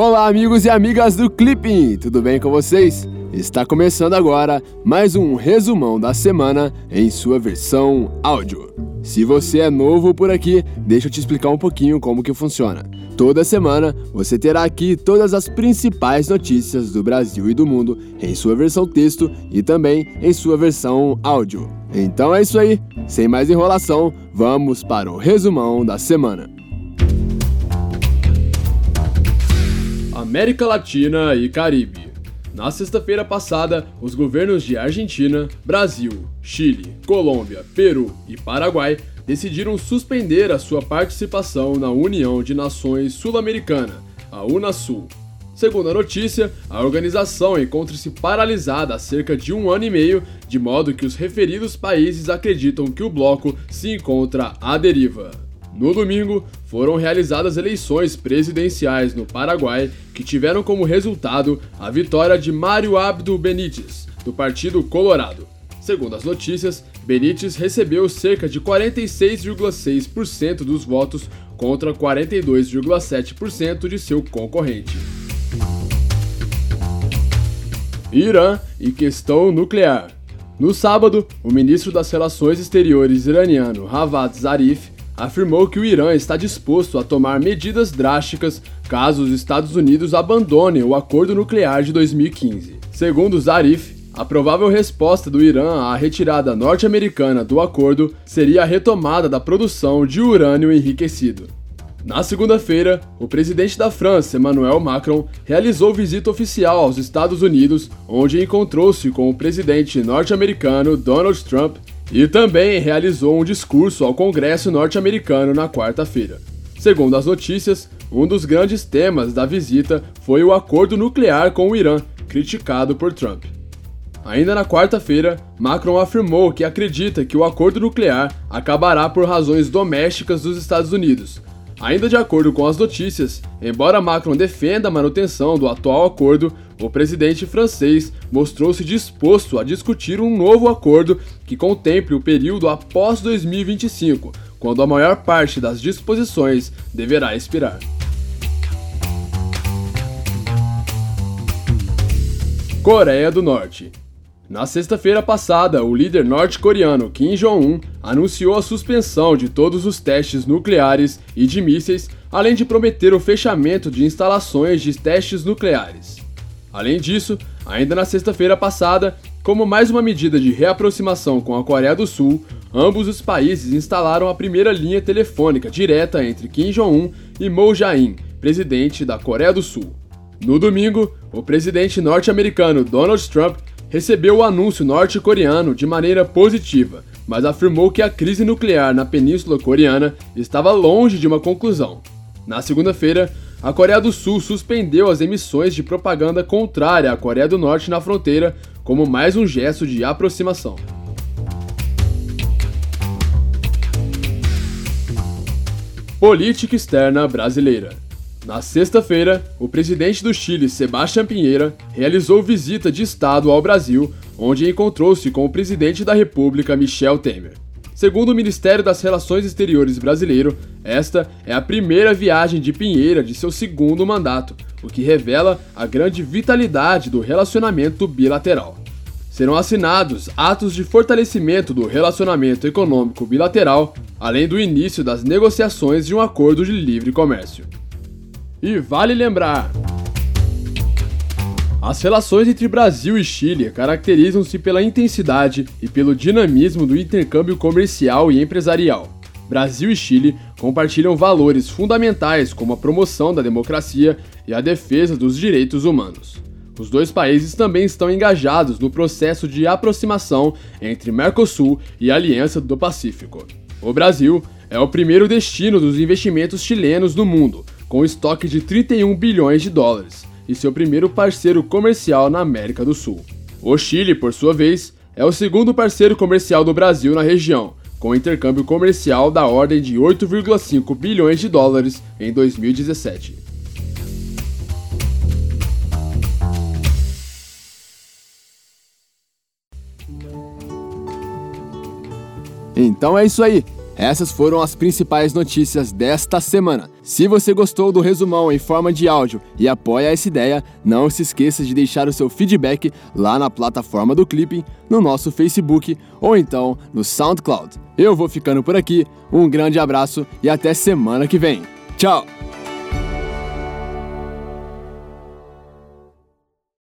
Olá, amigos e amigas do Clipping, tudo bem com vocês? Está começando agora mais um resumão da semana em sua versão áudio. Se você é novo por aqui, deixa eu te explicar um pouquinho como que funciona. Toda semana você terá aqui todas as principais notícias do Brasil e do mundo em sua versão texto e também em sua versão áudio. Então é isso aí, sem mais enrolação, vamos para o resumão da semana. América Latina e Caribe. Na sexta-feira passada, os governos de Argentina, Brasil, Chile, Colômbia, Peru e Paraguai decidiram suspender a sua participação na União de Nações Sul-Americana, a Unasul. Segundo a notícia, a organização encontra-se paralisada há cerca de um ano e meio, de modo que os referidos países acreditam que o bloco se encontra à deriva. No domingo, foram realizadas eleições presidenciais no Paraguai que tiveram como resultado a vitória de Mário Abdo Benítez, do Partido Colorado. Segundo as notícias, Benítez recebeu cerca de 46,6% dos votos contra 42,7% de seu concorrente. Irã e questão nuclear. No sábado, o ministro das Relações Exteriores iraniano Javad Zarif afirmou que o Irã está disposto a tomar medidas drásticas caso os Estados Unidos abandonem o acordo nuclear de 2015. Segundo Zarif, a provável resposta do Irã à retirada norte-americana do acordo seria a retomada da produção de urânio enriquecido. Na segunda-feira, o presidente da França, Emmanuel Macron, realizou visita oficial aos Estados Unidos, onde encontrou-se com o presidente norte-americano Donald Trump e também realizou um discurso ao Congresso norte-americano na quarta-feira. Segundo as notícias, um dos grandes temas da visita foi o acordo nuclear com o Irã, criticado por Trump. Ainda na quarta-feira, Macron afirmou que acredita que o acordo nuclear acabará por razões domésticas dos Estados Unidos, Ainda de acordo com as notícias, embora Macron defenda a manutenção do atual acordo, o presidente francês mostrou-se disposto a discutir um novo acordo que contemple o período após 2025, quando a maior parte das disposições deverá expirar. Coreia do Norte na sexta-feira passada, o líder norte-coreano Kim Jong-un anunciou a suspensão de todos os testes nucleares e de mísseis, além de prometer o fechamento de instalações de testes nucleares. Além disso, ainda na sexta-feira passada, como mais uma medida de reaproximação com a Coreia do Sul, ambos os países instalaram a primeira linha telefônica direta entre Kim Jong-un e Moon Jae-in, presidente da Coreia do Sul. No domingo, o presidente norte-americano Donald Trump recebeu o anúncio norte-coreano de maneira positiva, mas afirmou que a crise nuclear na Península Coreana estava longe de uma conclusão. Na segunda-feira, a Coreia do Sul suspendeu as emissões de propaganda contrária à Coreia do Norte na fronteira como mais um gesto de aproximação. Política externa brasileira. Na sexta-feira, o presidente do Chile, Sebastián Pinheira, realizou visita de Estado ao Brasil, onde encontrou-se com o presidente da República, Michel Temer. Segundo o Ministério das Relações Exteriores brasileiro, esta é a primeira viagem de Pinheira de seu segundo mandato, o que revela a grande vitalidade do relacionamento bilateral. Serão assinados atos de fortalecimento do relacionamento econômico bilateral, além do início das negociações de um acordo de livre comércio. E vale lembrar: as relações entre Brasil e Chile caracterizam-se pela intensidade e pelo dinamismo do intercâmbio comercial e empresarial. Brasil e Chile compartilham valores fundamentais como a promoção da democracia e a defesa dos direitos humanos. Os dois países também estão engajados no processo de aproximação entre Mercosul e Aliança do Pacífico. O Brasil é o primeiro destino dos investimentos chilenos no mundo, com estoque de 31 bilhões de dólares, e seu primeiro parceiro comercial na América do Sul. O Chile, por sua vez, é o segundo parceiro comercial do Brasil na região, com intercâmbio comercial da ordem de 8,5 bilhões de dólares em 2017. Então é isso aí. essas foram as principais notícias desta semana. Se você gostou do resumão em forma de áudio e apoia essa ideia, não se esqueça de deixar o seu feedback lá na plataforma do Clipping, no nosso Facebook ou então no SoundCloud. Eu vou ficando por aqui, um grande abraço e até semana que vem. Tchau!